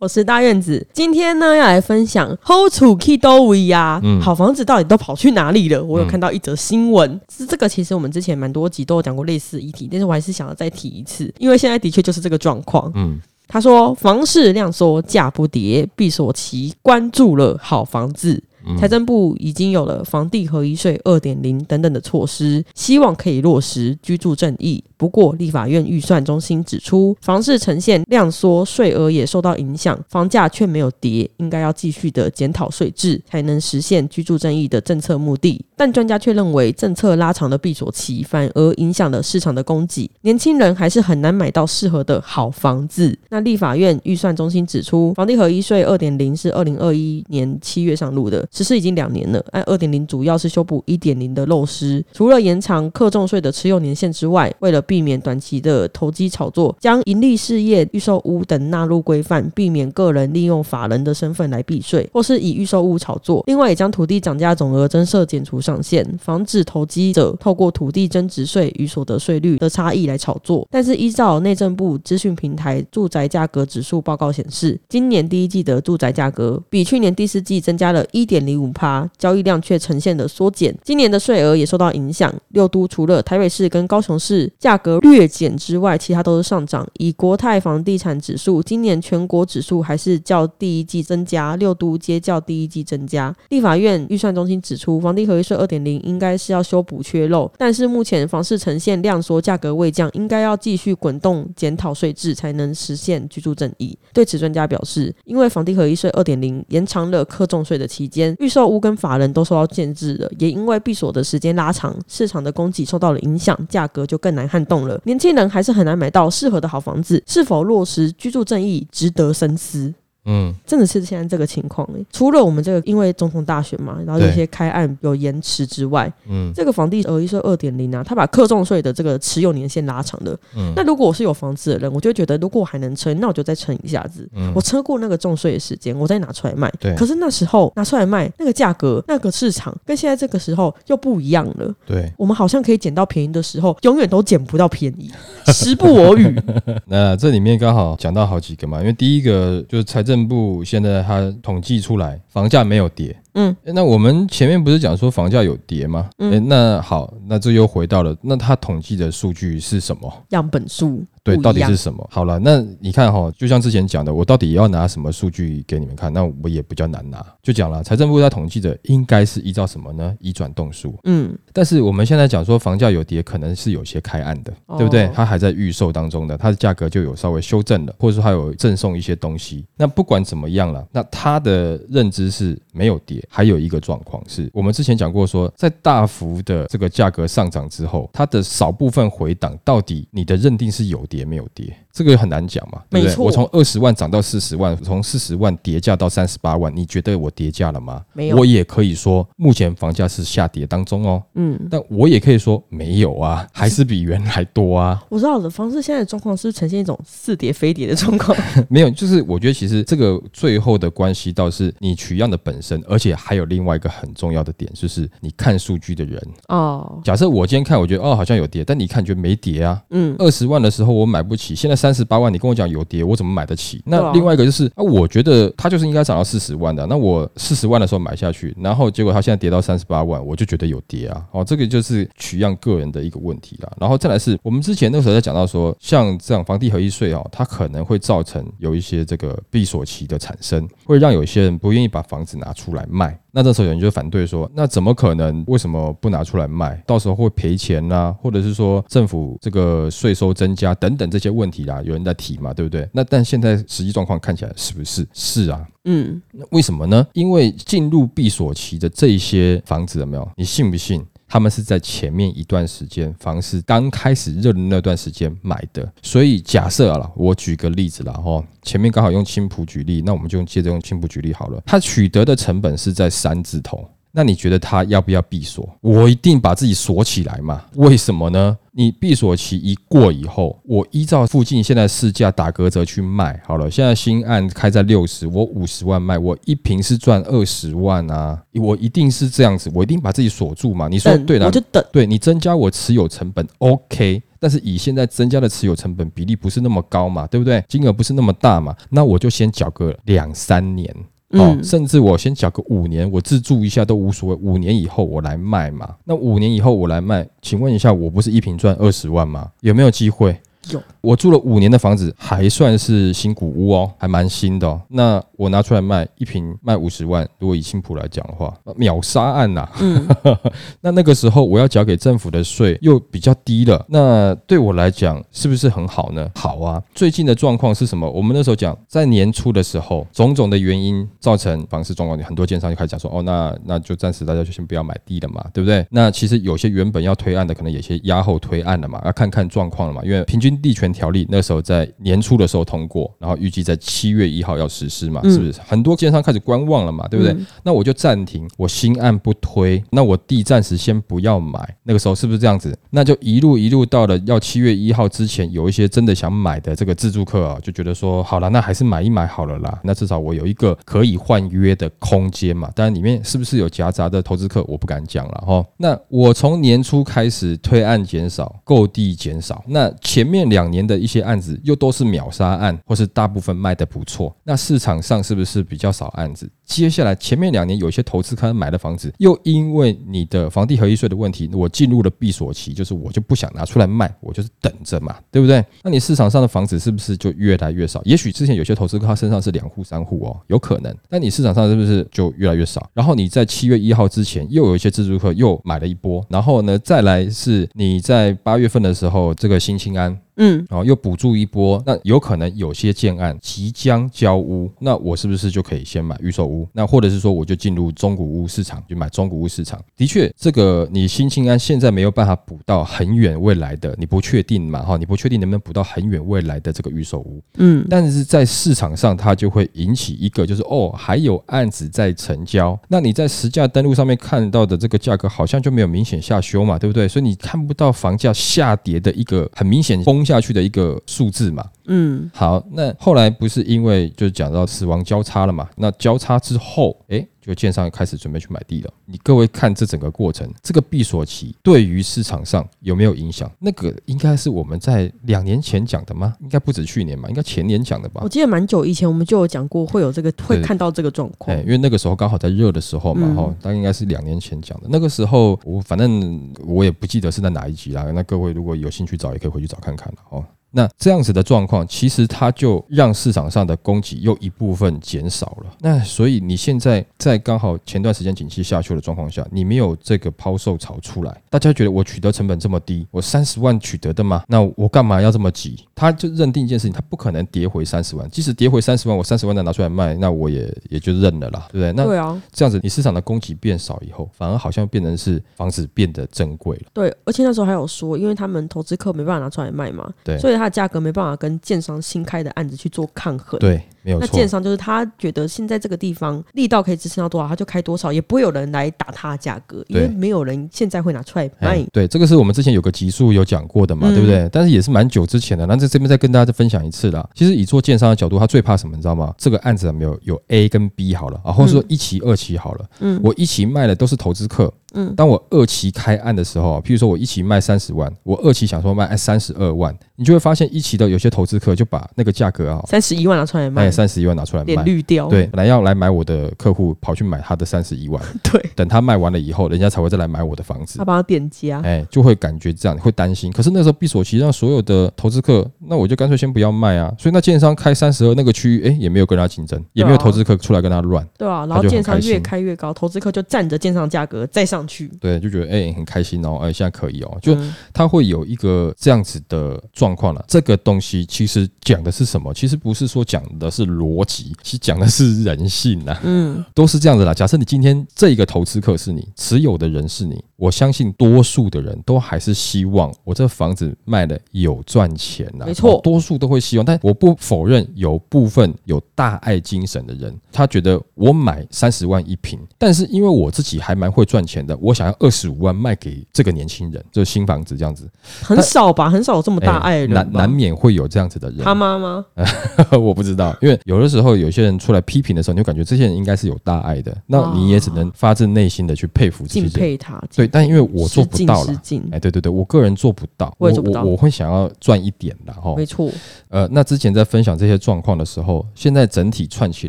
我是大院子。今天呢，要来分享 Hold to Key 都维呀，嗯好房子到底都跑去哪里了？我有嗯看到一则新闻，是这个其实我们之前蛮多集都有讲过类似议题，但是我还是想要再提一次，因为现在的确就是这个状况。嗯，他说，房市量缩价不跌，必所其关注了好房子。嗯财政部已经有了房地合一税二点零等等的措施，希望可以落实居住正义。不过，立法院预算中心指出，房市呈现量缩，税额也受到影响，房价却没有跌，应该要继续的检讨税制，才能实现居住正义的政策目的。但专家却认为，政策拉长了闭锁期，反而影响了市场的供给，年轻人还是很难买到适合的好房子。那立法院预算中心指出，房地合一税二点零是二零二一年七月上路的，实施已经两年了。按二点零主要是修补一点零的漏失，除了延长课重税的持有年限之外，为了避免短期的投机炒作，将盈利事业、预售屋等纳入规范，避免个人利用法人的身份来避税，或是以预售屋炒作。另外，也将土地涨价总额增设减除上限，防止投机者透过土地增值税与所得税率的差异来炒作。但是，依照内政部资讯平台住宅价格指数报告显示，今年第一季的住宅价格比去年第四季增加了一点零五趴，交易量却呈现了缩减。今年的税额也受到影响，六都除了台北市跟高雄市价格略减之外，其他都是上涨。以国泰房地产指数，今年全国指数还是较第一季增加，六都皆较第一季增加。立法院预算中心指出，房地合一税二点零应该是要修补缺漏，但是目前房市呈现量缩，价格未降，应该要继续滚动检讨税制，才能实现居住正义。对此，专家表示，因为房地合一税二点零延长了课重税的期间，预售屋跟法人都受到限制了，也因为闭锁的时间拉长，市场的供给受到了影响，价格就更难撼懂了。年轻人还是很难买到适合的好房子，是否落实居住正义，值得深思。嗯，真的是现在这个情况诶，除了我们这个因为总统大选嘛，然后有些开案有延迟之外，嗯这个房地合一税二点零啊，它把课重税的这个持有年限拉长了。嗯那如果我是有房子的人，我就觉得如果我还能撑，那我就再撑一下子。嗯我撑过那个重税的时间，我再拿出来卖。对可是那时候拿出来卖，那个价格、那个市场跟现在这个时候又不一样了。对。我们好像可以捡到便宜的时候，永远都捡不到便宜，时不我与。那这里面刚好讲到好几个嘛，因为第一个就是财政部现在它统计出来房价没有跌。嗯诶，那我们前面不是讲说房价有跌吗？嗯诶那好，那这又回到了，那它统计的数据是什么？样本数对，到底是什么？好了，那你看哈，就像之前讲的，我到底要拿什么数据给你们看？那我也比较难拿。就讲了，财政部在统计的应该是依照什么呢？移转动数。嗯但是我们现在讲说房价有跌，可能是有些开案的，哦对不对？它还在预售当中的，它的价格就有稍微修正了，或者说它有赠送一些东西。那不管怎么样了，那它的认知是没有跌。还有一个状况是我们之前讲过说，在大幅的这个价格上涨之后，它的少部分回档，到底你的认定是有跌也没有跌？这个很难讲嘛，对不对？我从二十万涨到四十万，从四十万跌价到三十八万，你觉得我跌价了吗？没有我也可以说，目前房价是下跌当中哦。嗯，但我也可以说没有啊，还是比原来多啊。我知道我的房市现在的状况是呈现一种似跌非跌的状况。没有，就是我觉得其实这个最后的关系到是你取样的本身，而且还有另外一个很重要的点，就是你看数据的人。哦，假设我今天看，我觉得哦好像有跌，但你看觉得没跌啊。嗯，二十万的时候我买不起，现在三十八万，你跟我讲有跌，我怎么买得起？那另外一个就是啊，我觉得它就是应该涨到四十万的，那我四十万的时候买下去，然后结果它现在跌到三十八万，我就觉得有跌啊。哦，这个就是取样个人的一个问题啦。然后再来是我们之前那个时候在讲到说，像这样房地合一税哦，它可能会造成有一些这个闭锁期的产生，会让有些人不愿意把房子拿出来卖。那这时候有人就反对说，那怎么可能？为什么不拿出来卖？到时候会赔钱呐、或者是说政府这个税收增加等等这些问题啦，有人在提嘛，对不对？那但现在实际状况看起来是不是？是啊，嗯，那为什么呢？因为进入闭锁期的这一些房子有没有？你信不信？他们是在前面一段时间房市刚开始热的那段时间买的，所以假设啊，我举个例子了，哈，前面刚好用青浦举例，那我们就接着用青浦举例好了。它取得的成本是在三字头，那你觉得他要不要闭锁？我一定把自己锁起来嘛？为什么呢？你闭锁期一过以后，我依照附近现在市价打格折去卖好了。现在新案开在六十，我五十万卖，我一平是赚二十万啊！我一定是这样子，我一定把自己锁住嘛？你说对了，我就等。对你增加我持有成本，OK。但是以现在增加的持有成本比例不是那么高嘛，对不对？金额不是那么大嘛，那我就先缴个两三年。哦，甚至我先缴个五年，我自住一下都无所谓。五年以后我来卖嘛？那五年以后我来卖，请问一下，我不是一瓶赚二十万吗？有没有机会？有。我住了五年的房子，还算是新古屋哦，还蛮新的。那我拿出来卖一平卖五十万，如果以新浦来讲的话，秒杀案呐。嗯。那那个时候我要缴给政府的税又比较低了，那对我来讲是不是很好呢？好啊。最近的状况是什么？我们那时候讲，在年初的时候，种种的原因造成房市状况，很多建商就开始讲说，哦，那那就暂时大家就先不要买地了嘛，对不对？那其实有些原本要推案的，可能有些压后推案了嘛，要看看状况了嘛，因为平均地权。条例那时候在年初的时候通过，然后预计在七月一号要实施嘛，是不是？很多建商开始观望了嘛，对不对？那我就暂停，我新案不推，那我地暂时先不要买。那个时候是不是这样子？那就一路一路到了要七月一号之前，有一些真的想买的这个自住客啊，就觉得说好了，那还是买一买好了啦。那至少我有一个可以换约的空间嘛。当然里面是不是有夹杂的投资客，我不敢讲了哈。那我从年初开始推案减少，购地减少，那前面近两年。的一些案子又都是秒杀案，或是大部分卖的不错，那市场上是不是比较少案子？接下来前面两年有些投资客买的房子，又因为你的房地合一税的问题，我进入了闭锁期，就是我就不想拿出来卖，我就是等着嘛，对不对？那你市场上的房子是不是就越来越少？也许之前有些投资客他身上是两户三户哦，有可能，那你市场上是不是就越来越少？然后你在七月一号之前又有一些自住客又买了一波，然后呢，再来是你在八月份的时候这个新青安。嗯，然后，又补助一波，那有可能有些建案即将交屋，那我是不是就可以先买预售屋？那或者是说，我就进入中古屋市场，去买中古屋市场。的确，这个你新青安现在没有办法补到很远未来的，你不确定嘛？哈，你不确定能不能补到很远未来的这个预售屋。嗯，但是在市场上，它就会引起一个，就是哦，还有案子在成交。那你在实价登录上面看到的这个价格，好像就没有明显下修嘛，对不对？所以你看不到房价下跌的一个很明显崩。下去的一个数字嘛，嗯，好，那后来不是因为就讲到死亡交叉了嘛？那交叉之后，哎。就建商开始准备去买地了。你各位看这整个过程，这个闭锁期对于市场上有没有影响？那个应该是我们在两年前讲的吗？应该不止去年吧，应该前年讲的吧？我记得蛮久以前我们就有讲过会有这个会看到这个状况。因为那个时候刚好在热的时候嘛，哈，大概应该是两年前讲的。那个时候我反正我也不记得是在哪一集啦。那各位如果有兴趣找，也可以回去找看看了哦。那这样子的状况，其实它就让市场上的供给又一部分减少了。那所以你现在在刚好前段时间景气下去的状况下，你没有这个抛售潮出来，大家觉得我取得成本这么低，我三十万取得的吗？那我干嘛要这么急？他就认定一件事情，他不可能跌回三十万。即使跌回三十万，我三十万再拿出来卖，那我也也就认了啦，对不对？那对啊，这样子你市场的供给变少以后，反而好像变成是房子变得珍贵了。对，而且那时候还有说，因为他们投资客没办法拿出来卖嘛，对，所以它的价格没办法。跟建商新开的案子去做抗衡，对，没有那建商就是他觉得现在这个地方力道可以支撑到多少，他就开多少，也不会有人来打他的价格，因为没有人现在会拿出来卖。对，这个是我们之前有个集数有讲过的嘛，对不对？但是也是蛮久之前的，那在这边再跟大家再分享一次啦。其实以做建商的角度，他最怕什么，你知道吗？这个案子没有有 A 跟 B 好了啊，或者说一期、二期好了，嗯，我一期卖的都是投资客。嗯，当我二期开案的时候，譬如说我一期卖三十万，我二期想说卖三十二万，你就会发现一期的有些投资客就把那个价格啊，三十一万拿出来卖，三十一万拿出来卖，绿掉。对，本来要来买我的客户跑去买他的三十一万，对，等他卖完了以后，人家才会再来买我的房子，他帮他点加，哎，就会感觉这样，会担心。可是那时候闭锁期，让所有的投资客，那我就干脆先不要卖啊。所以那建商开三十二那个区域，哎，也没有跟他竞争，也没有投资客出来跟他乱，对啊。然后建商越开越高，投资客就占着建商价格再上去，对，就觉得。哎，很开心哦！哎，现在可以哦，就他会有一个这样子的状况了。这个东西其实讲的是什么？其实不是说讲的是逻辑，其实讲的是人性呐。嗯，都是这样子啦。假设你今天这一个投资客是你持有的人是你。我相信多数的人都还是希望我这房子卖的有赚钱呐、没错哦多数都会希望，但我不否认有部分有大爱精神的人，他觉得我买三十万一平，但是因为我自己还蛮会赚钱的，我想要二十五万卖给这个年轻人，就是新房子这样子，很少吧，很少有这么大爱的人吧难难免会有这样子的人。他妈妈？我不知道，因为有的时候有些人出来批评的时候，你就感觉这些人应该是有大爱的，那你也只能发自内心的去佩服这些敬。佩他。对，但因为我做不到了。哎，对对对，我个人做不到，我我我会想要赚一点的哈。没错，呃，那之前在分享这些状况的时候，现在整体串起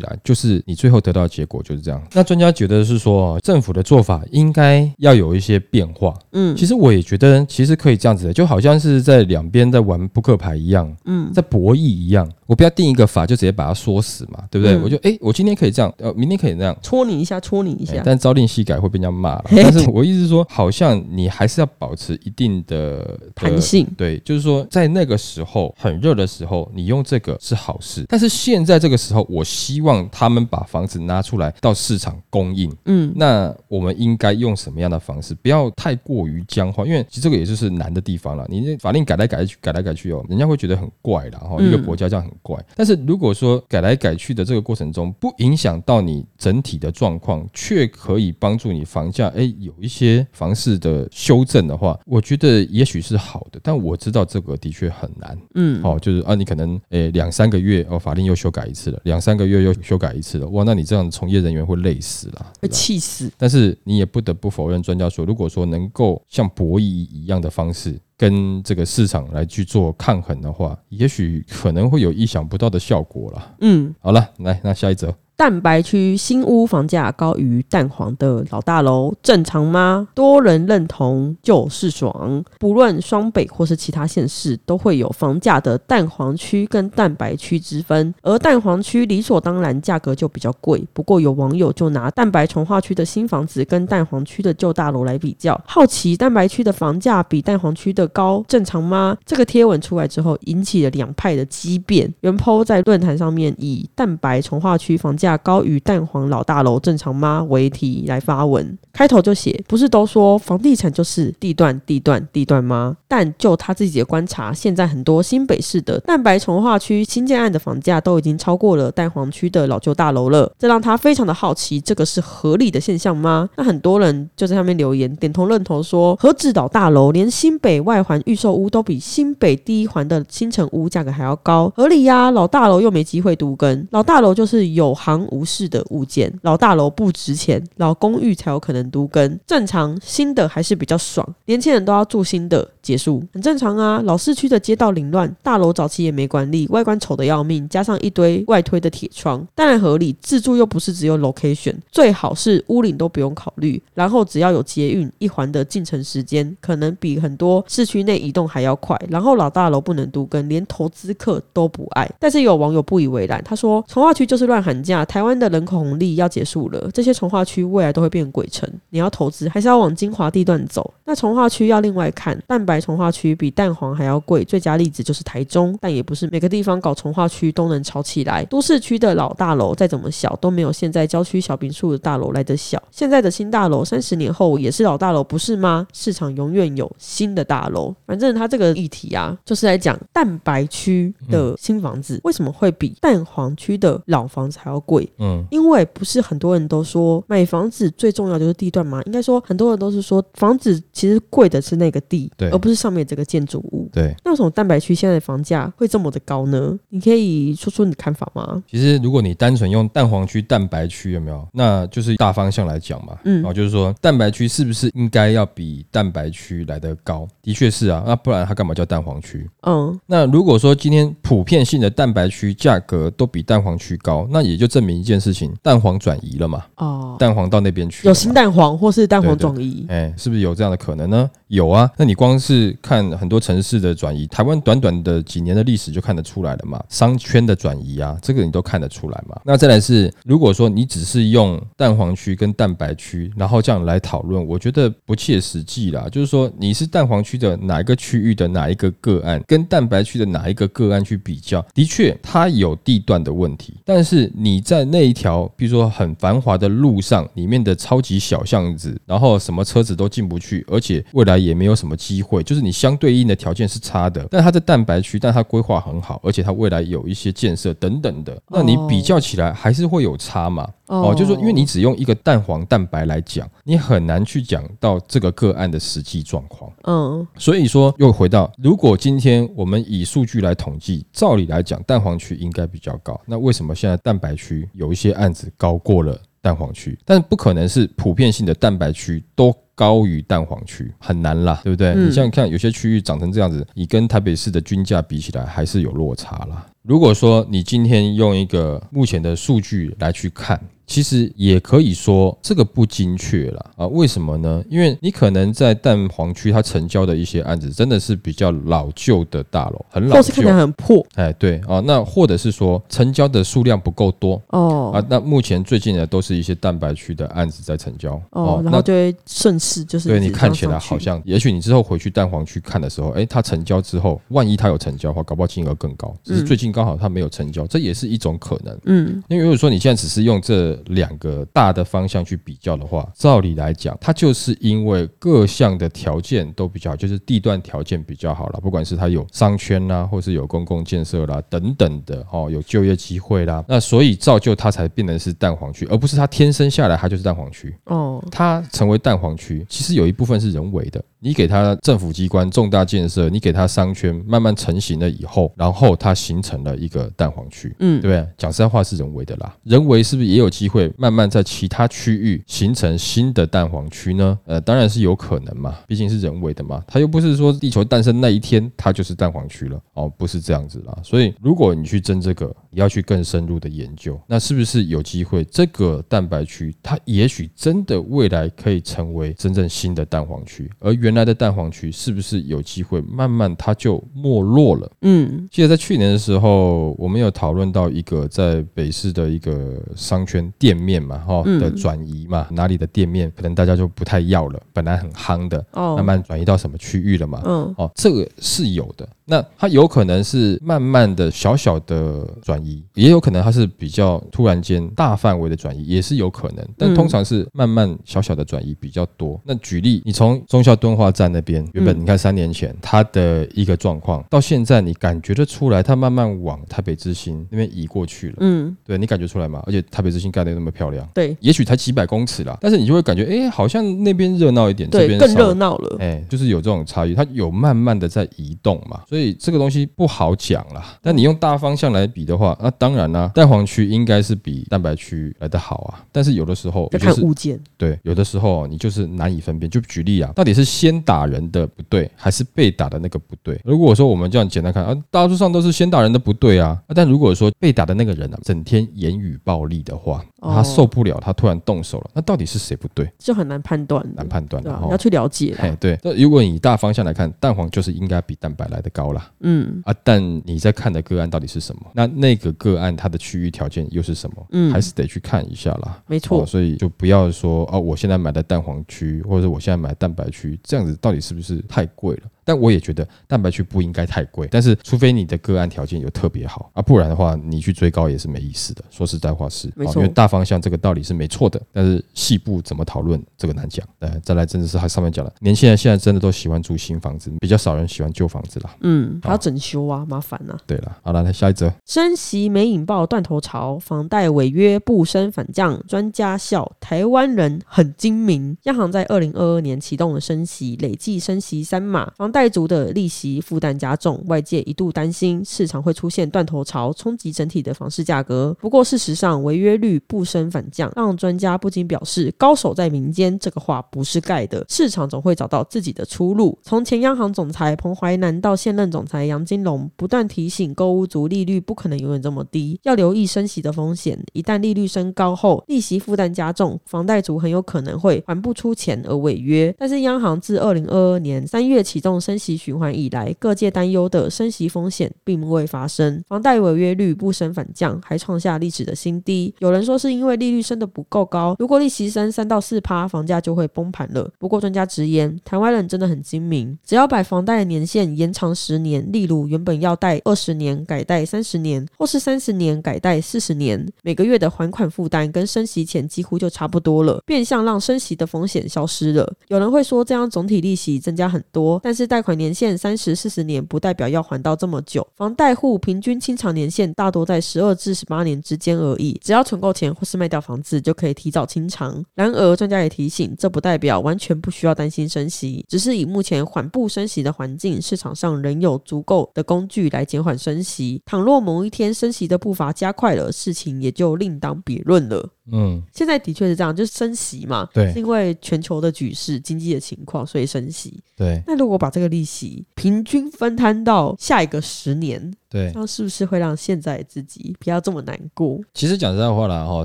来，就是你最后得到的结果就是这样。那专家觉得是说，政府的做法应该要有一些变化。嗯其实我也觉得，其实可以这样子的，就好像是在两边在玩扑克牌一样，嗯，在博弈一样。我不要定一个法就直接把它说死嘛，对不对？嗯我就哎、我今天可以这样，呃，明天可以那样。戳你一下，戳你一下，哎但朝令夕改会被人家骂了。但是我意思是说，好像你还是要保持一定的的弹性对，就是说，在那个时候很热的时候，你用这个是好事。但是现在这个时候，我希望他们把房子拿出来到市场供应。嗯，那我们应该用什么样的方式？不要太过于僵化，因为其实这个也就是难的地方了。你那法令改来改去，改来改去哦，人家会觉得很怪啦。哈。嗯一个国家这样很怪。但是如果说改来改去的这个过程中，不影响到你整体的状况，却可以帮助你房价哎有一些房市的修正的话，我觉得也许是好的。但我知道这个的确很难。嗯，哦，就是啊，你可能诶两三个月哦，法令又修改一次了，两三个月又修改一次了，哇，那你这样从业人员会累死啦，会？气死。但是你也不得不否认，专家说，如果说能够像博弈一样的方式跟这个市场来去做抗衡的话，也许可能会有意想不到的效果了。嗯，好了，来，那下一则，蛋白区新屋房价高于蛋黄的老大楼，正常吗？多人认同就是爽。不论双北或是其他县市，都会有房价的蛋黄区跟蛋白区之分，而蛋黄区理所当然价格就比较贵。不过有网友就拿蛋白从化区的新房子跟蛋黄区的旧大楼来比较，好奇蛋白区的房价比蛋黄区的高，正常吗？这个贴文出来之后，引起了两派的激辩。原 po 在论坛上面以蛋白从化区房价高于蛋黄老大楼正常吗？为题来发文，开头就写不是都说房地产就是地段地段地段吗？但就他自己的观察，现在很多新北市的蛋白从化区新建案的房价都已经超过了蛋黄区的老旧大楼了，这让他非常的好奇，这个是合理的现象吗？那很多人就在上面留言点头认同说，何止老大楼，连新北外环预售屋都比新北第一环的新城屋价格还要高，合理呀、老大楼又没机会独根，老大楼就是有行无市的物件，老大楼不值钱，老公寓才有可能独根，正常新的还是比较爽，年轻人都要住新的，结束很正常啊。老市区的街道凌乱，大楼早期也没管理，外观丑的要命，加上一堆外推的铁窗，当然合理。自住又不是只有 location，最好是屋龄都不用考虑，然后只要有捷运一环的进城时间，可能比很多市区内移动还要快。然后老大楼不能独根，连投资客都不爱。但是有网友不以为然，他说从化区就是乱喊价，台湾的人口红利要结束了，这些从化区未来都会变鬼城。你要投资还是要往精华地段走？那从化区要另外看，蛋白从化区比蛋黄还要贵，最佳例子就是台中，但也不是每个地方搞从化区都能炒起来。都市区的老大楼再怎么小，都没有现在郊区小别墅的大楼来得小。现在的新大楼三十年后也是老大楼，不是吗？市场永远有新的大楼。反正他这个议题啊，就是来讲蛋白区的新房子、为什么会比蛋黄区的老房子还要贵。嗯，因为不是很多人都说买房子最重要就是地段吗？应该说很多人都是说房子其实贵的是那个地，对而不是上面这个建筑物。对。那为什么蛋白区现在的房价会这么的高呢？你可以说出你的看法吗？其实，如果你单纯用蛋黄区、蛋白区有没有？那就是大方向来讲嘛，嗯然后，就是说蛋白区是不是应该要比蛋白区来得高？的确是啊，那不然它干嘛叫蛋黄区？嗯那如果说今天普遍性的蛋白区价格都比蛋黄区高，那也就证明一件事情，蛋黄转移了嘛，哦，蛋黄到那边去，有新蛋黄或是蛋黄转移，哎，是不是有这样的可能呢？有啊，那你光是是看很多城市的转移，台湾短短的几年的历史就看得出来了嘛，商圈的转移啊，这个你都看得出来嘛。那再来是，如果说你只是用蛋黄区跟蛋白区，然后这样来讨论，我觉得不切实际啦。就是说你是蛋黄区的哪一个区域的哪一个个案，跟蛋白区的哪一个个案去比较，的确它有地段的问题，但是你在那一条，比如说很繁华的路上，里面的超级小巷子，然后什么车子都进不去，而且未来也没有什么机会，就是你相对应的条件是差的。但它在蛋白区，但它规划很好，而且它未来有一些建设等等的，那你比较起来还是会有差嘛？哦，就是说，因为你只用一个蛋黄蛋白来讲，你很难去讲到这个个案的实际状况。嗯，所以说又回到，如果今天我们以数据来统计，照理来讲，蛋黄区应该比较高。那为什么现在蛋白区有一些案子高过了蛋黄区？但不可能是普遍性的蛋白区都高于蛋黄区，很难啦，对不对？你像看有些区域长成这样子，你跟台北市的均价比起来，还是有落差啦。如果说你今天用一个目前的数据来去看。其实也可以说这个不精确了啊？为什么呢？因为你可能在蛋黄区，它成交的一些案子真的是比较老旧的大楼，很老旧，看起来很破。哎，对啊，那或者是说成交的数量不够多哦啊。那目前最近的都是一些蛋白区的案子在成交哦，然后就会顺势就是对你看起来好像，也许你之后回去蛋黄去看的时候，哎，它成交之后，万一它有成交的话，搞不好金额更高。只是最近刚好它没有成交，这也是一种可能。嗯，因为如果说你现在只是用这两个大的方向去比较的话，照理来讲，它就是因为各项的条件都比较好，就是地段条件比较好了，不管是它有商圈啦，或是有公共建设啦等等的哦，有就业机会啦，那所以造就它才变成是蛋黄区，而不是它天生下来它就是蛋黄区哦。它成为蛋黄区，其实有一部分是人为的，你给它政府机关重大建设，你给它商圈慢慢成型了以后，然后它形成了一个蛋黄区，嗯，对不对？讲实在话是人为的啦，人为是不是也有机会？慢慢在其他区域形成新的蛋黄区呢？呃，当然是有可能嘛，毕竟是人为的嘛，它又不是说地球诞生那一天它就是蛋黄区了哦，不是这样子啦。所以如果你去争这个，你要去更深入的研究，那是不是有机会这个蛋白区它也许真的未来可以成为真正新的蛋黄区，而原来的蛋黄区是不是有机会慢慢它就没落了？嗯，记得在去年的时候，我们有讨论到一个在北市的一个商圈店面。嘛哈的转移嘛，哪里的店面可能大家就不太要了，本来很夯的，慢慢转移到什么区域了嘛？嗯，哦，这个是有的。那它有可能是慢慢的小小的转移，也有可能它是比较突然间大范围的转移，也是有可能。但通常是慢慢小小的转移比较多。那举例，你从中校敦化站那边，原本你看三年前它的一个状况，到现在你感觉得出来，它慢慢往台北之星那边移过去了。嗯，对你感觉出来吗？而且台北之星盖的那么漂亮，对，也许才几百公尺啦，但是你就会感觉，哎，好像那边热闹一点，这边更热闹了。哎，就是有这种差异，它有慢慢的在移动嘛，所以。所以这个东西不好讲啦。但你用大方向来比的话，那当然啦，蛋黄区应该是比蛋白区来的好啊。但是有的时候要看物件，对，有的时候你就是难以分辨。就举例啊，到底是先打人的不对，还是被打的那个不对？如果说我们这样简单看啊，大多数上都是先打人的不对啊。但如果说被打的那个人啊，整天言语暴力的话，他受不了，他突然动手了，那到底是谁不对？就很难判断，难判断的，要去了解。哎，对。那如果以大方向来看，蛋黄就是应该比蛋白来的高啦。嗯啊，但你在看的个案到底是什么？那那个个案它的区域条件又是什么？嗯，还是得去看一下啦。没错，所以就不要说哦，我现在买的蛋黄区，或者我现在买蛋白区，这样子到底是不是太贵了？但我也觉得蛋白区不应该太贵，但是除非你的个案条件有特别好啊，不然的话你去追高也是没意思的。说实在话是，没错，因为大方向这个道理是没错的，但是细部怎么讨论这个难讲。呃，再来真的是他上面讲了，年轻人现在真的都喜欢住新房子，比较少人喜欢旧房子啦。嗯，还要整修啊，麻烦啊。对了，好了，来下一则，升息没引爆断头潮，房贷违约不升反降，专家笑台湾人很精明。央行在二零二二年启动了升息，累计升息三码，房贷族的利息负担加重，外界一度担心市场会出现断头潮，冲击整体的房市价格。不过事实上，违约率不升反降，让专家不禁表示：“高手在民间。”这个话不是盖的，市场总会找到自己的出路。从前央行总裁彭淮南到现任总裁杨金龙，不断提醒购屋族利率不可能永远这么低，要留意升息的风险。一旦利率升高后，利息负担加重，房贷族很有可能会还不出钱而违约。但是央行自二零二二年三月启动升息循环以来，各界担忧的升息风险并未发生，房贷违约率不升反降，还创下历史的新低。有人说是因为利率升得不够高，如果利息升三到四趴，房价就会崩盘了。不过专家直言，台湾人真的很精明，只要把房贷的年限延长十年，例如原本要贷二十年，改贷三十年，或是三十年改贷四十年，每个月的还款负担跟升息前几乎就差不多了，变相让升息的风险消失了。有人会说这样总体利息增加很多，但是贷款年限三十四十年不代表要还到这么久，房贷户平均清偿年限大多在十二至十八年之间而已，只要存够钱或是卖掉房子就可以提早清偿。然而专家也提醒，这不代表完全不需要担心升息，只是以目前缓步升息的环境，市场上仍有足够的工具来减缓升息。倘若某一天升息的步伐加快了，事情也就另当别论了。嗯，现在的确是这样，就是升息嘛，对是因为全球的局势、经济的情况，所以升息。对那如果把这个利息平均分摊到下一个十年，对那。是不是会让现在自己不要这么难过？其实讲实在话啦，哈，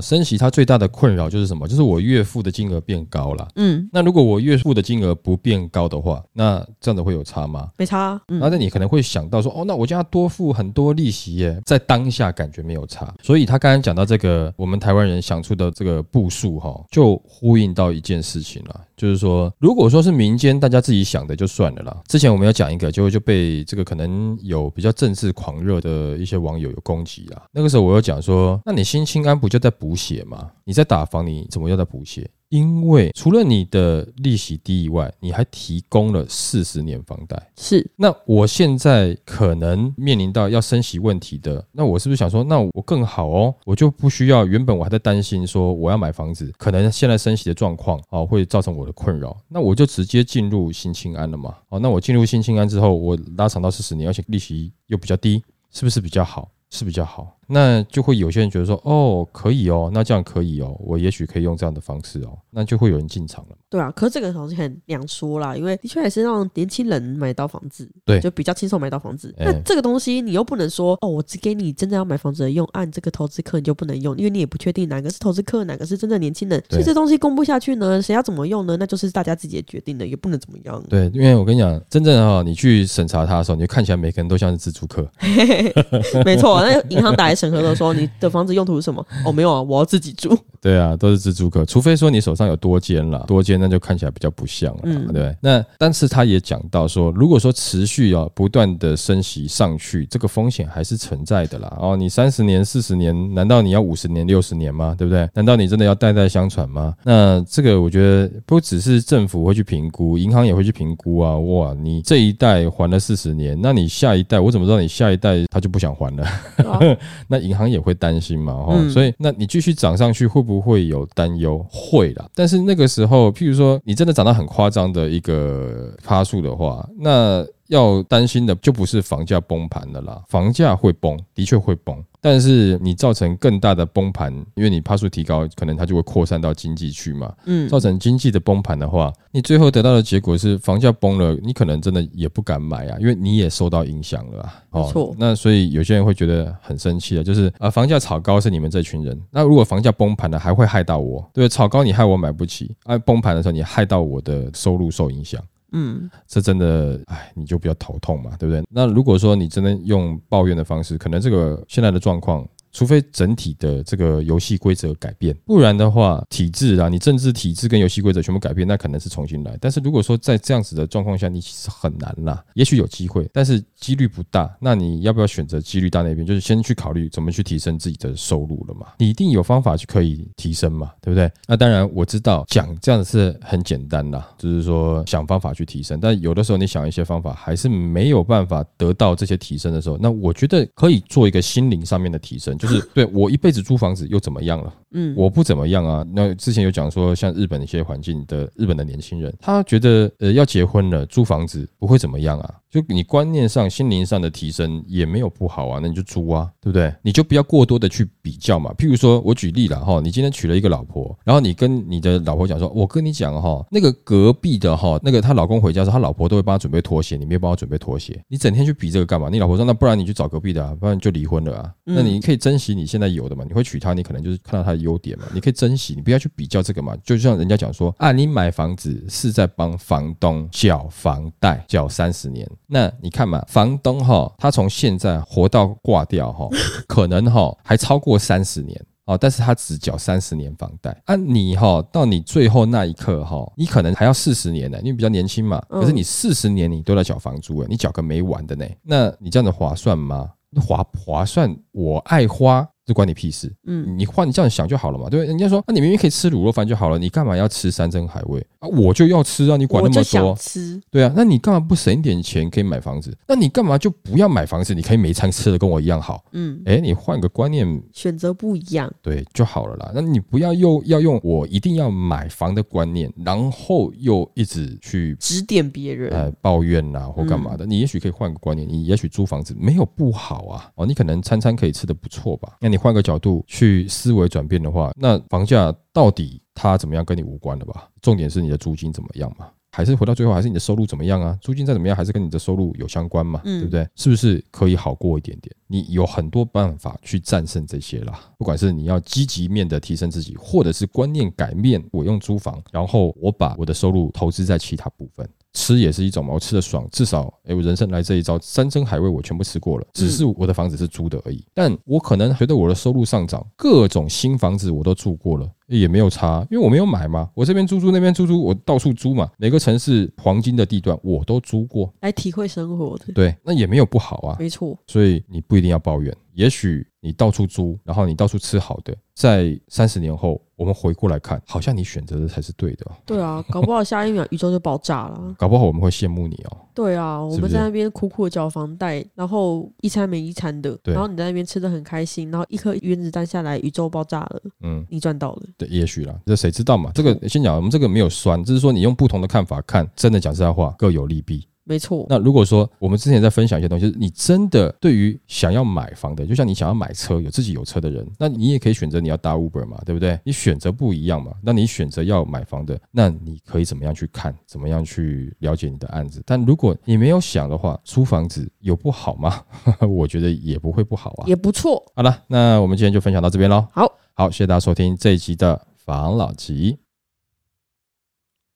升息它最大的困扰就是什么？就是我月付的金额变高了。嗯，那如果我月付的金额不变高的话，那这样子会有差吗？没差啊。嗯，那你可能会想到说，哦，那我就要多付很多利息耶，在当下感觉没有差。所以他刚刚讲到这个，我们台湾人想出的这个步数哈，就呼应到一件事情了，就是说，如果说是民间大家自己想的就算了啦。之前我们要讲一个，就就被这个可能有比较政治狂热的一些网友有攻击啦。那个时候我要讲说，那你新清安不就在补血吗？你在打防，你怎么又在补血？因为除了你的利息低以外，你还提供了四十年房贷。是那我现在可能面临到要升息问题的，那我是不是想说，那我更好哦，我就不需要原本我还在担心说我要买房子，可能现在升息的状况啊会造成我的困扰，那我就直接进入新青安了嘛。哦，那我进入新青安之后，我拉长到四十年，而且利息又比较低，是不是比较好？是比较好，那就会有些人觉得说，哦，可以哦，那这样可以哦，我也许可以用这样的方式哦，那就会有人进场了。对啊，可是这个东西很两说啦，因为的确也是让年轻人买到房子，对就比较轻松买到房子。哎那这个东西你又不能说哦，我只给你真正要买房子的用，按、这个投资客你就不能用，因为你也不确定哪个是投资客，哪个是真正年轻人，所以这东西公布下去呢，谁要怎么用呢？那就是大家自己也决定的，也不能怎么样。对，因为我跟你讲，真正哈、你去审查它的时候，你就看起来每个人都像是自助客。没错，那银行打来审核的时候，你的房子用途是什么？哦，没有啊，我要自己住。对啊，都是蜘蛛客，除非说你手上有多间啦，多间那就看起来比较不像了，嗯对不对？那但是他也讲到说，如果说持续啊不断的升息上去，这个风险还是存在的啦。哦，你三十年、四十年，难道你要五十年、六十年吗？对不对？难道你真的要代代相传吗？那这个我觉得不只是政府会去评估，银行也会去评估啊。哇，你这一代还了四十年，那你下一代我怎么知道你下一代他就不想还了？啊 那银行也会担心嘛，哦、嗯所以那你继续涨上去，会不会有担忧？会啦，但是那个时候，譬如说你真的涨到很夸张的一个发数的话，那要担心的就不是房价崩盘的啦，房价会崩，的确会崩。但是你造成更大的崩盘，因为你帕数提高，可能它就会扩散到经济区嘛。嗯，造成经济的崩盘的话，你最后得到的结果是房价崩了，你可能真的也不敢买啊，因为你也受到影响了啊。没错那所以有些人会觉得很生气的，就是啊，房价炒高是你们这群人，那如果房价崩盘了，还会害到我，对？炒高你害我买不起，啊，崩盘的时候你害到我的收入受影响。嗯，这真的，哎，你就比较头痛嘛，对不对？那如果说你真的用抱怨的方式，可能这个现在的状况。除非整体的这个游戏规则改变，不然的话，体制啊，你政治体制跟游戏规则全部改变，那可能是重新来。但是如果说在这样子的状况下，你其实很难啦。也许有机会，但是几率不大。那你要不要选择几率大那边？就是先去考虑怎么去提升自己的收入了嘛？你一定有方法去可以提升嘛，对不对？那当然我知道讲这样是很简单啦，就是说想方法去提升。但有的时候你想一些方法还是没有办法得到这些提升的时候，那我觉得可以做一个心灵上面的提升，就是 对我一辈子租房子又怎么样了？嗯，我不怎么样啊。那之前有讲说，像日本一些环境的日本的年轻人，他觉得呃要结婚了，租房子不会怎么样啊。就你观念上、心灵上的提升也没有不好啊，那你就租啊，对不对？你就不要过多的去比较嘛。譬如说我举例了哈，你今天娶了一个老婆，然后你跟你的老婆讲说，我跟你讲哈，那个隔壁的哈，那个她老公回家时候，他老婆都会帮他准备拖鞋，你没有帮我准备拖鞋，你整天去比这个干嘛？你老婆说，那不然你去找隔壁的啊，不然就离婚了啊。那你可以珍惜你现在有的嘛，你会娶她，你可能就是看到她的优点嘛，你可以珍惜，你不要去比较这个嘛。就像人家讲说啊，你买房子是在帮房东缴房贷，缴三十年，那你看嘛。房东哈，他从现在活到挂掉哈，可能哈还超过三十年哦，但是他只缴三十年房贷啊。你哈到你最后那一刻哈，你可能还要四十年呢，因为比较年轻嘛。可是你四十年你都在缴房租哎，你缴个没完的呢。那你这样子划算吗？划划算？我爱花。这关你屁事！嗯，你换你这样想就好了嘛，对不对？人家说，那你明明可以吃卤肉饭就好了，你干嘛要吃山珍海味啊？我就要吃啊！你管那么多？吃对啊，那你干嘛不省一点钱可以买房子？那你干嘛就不要买房子？你可以每餐吃的跟我一样好。嗯，哎，你换个观念，选择不一样，对就好了啦。那你不要又要用我一定要买房的观念，然后又一直去指点别人，呃，抱怨呐或干嘛的？你也许可以换个观念，你也许租房子没有不好啊。哦，你可能餐餐可以吃的不错吧？那你换个角度。去思维转变的话，那房价到底它怎么样跟你无关了吧？重点是你的租金怎么样嘛？还是回到最后，还是你的收入怎么样啊？租金再怎么样，还是跟你的收入有相关嘛？对不对？是不是可以好过一点点？你有很多办法去战胜这些啦。不管是你要积极面的提升自己，或者是观念改变，我用租房，然后我把我的收入投资在其他部分。吃也是一种嘛，我吃的爽，至少哎，我人生来这一招，山珍海味我全部吃过了，只是我的房子是租的而已。但我可能觉得我的收入上涨，各种新房子我都住过了，也没有差，因为我没有买嘛，我这边租租那边租租，我到处租嘛，每个城市黄金的地段我都租过，来体会生活的。对，那也没有不好啊，没错。所以你不一定要抱怨，也许你到处租，然后你到处吃好的，在三十年后。我们回过来看，好像你选择的才是对的。对啊，搞不好下一秒宇宙就爆炸了。搞不好我们会羡慕你哦。对啊，我们在那边苦苦的交房贷，然后一餐没一餐的，然后你在那边吃的很开心，然后一颗原子弹下来，宇宙爆炸了。嗯，你赚到了。对，也许啦，这谁知道嘛？这个 先讲，我们这个没有酸，只是说你用不同的看法看，真的讲实在话，各有利弊。没错。那如果说我们之前在分享一些东西，是你真的对于想要买房的，就像你想要买车，有自己有车的人，那你也可以选择你要搭 Uber 嘛，对不对？你选择不一样嘛。那你选择要买房的，那你可以怎么样去看，怎么样去了解你的案子？但如果你没有想的话，租房子有不好吗？我觉得也不会不好啊，也不错。好了，那我们今天就分享到这边喽。好，好，谢谢大家收听这一集的房老吉，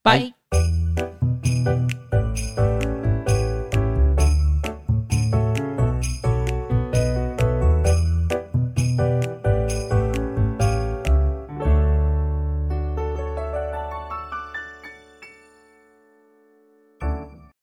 拜。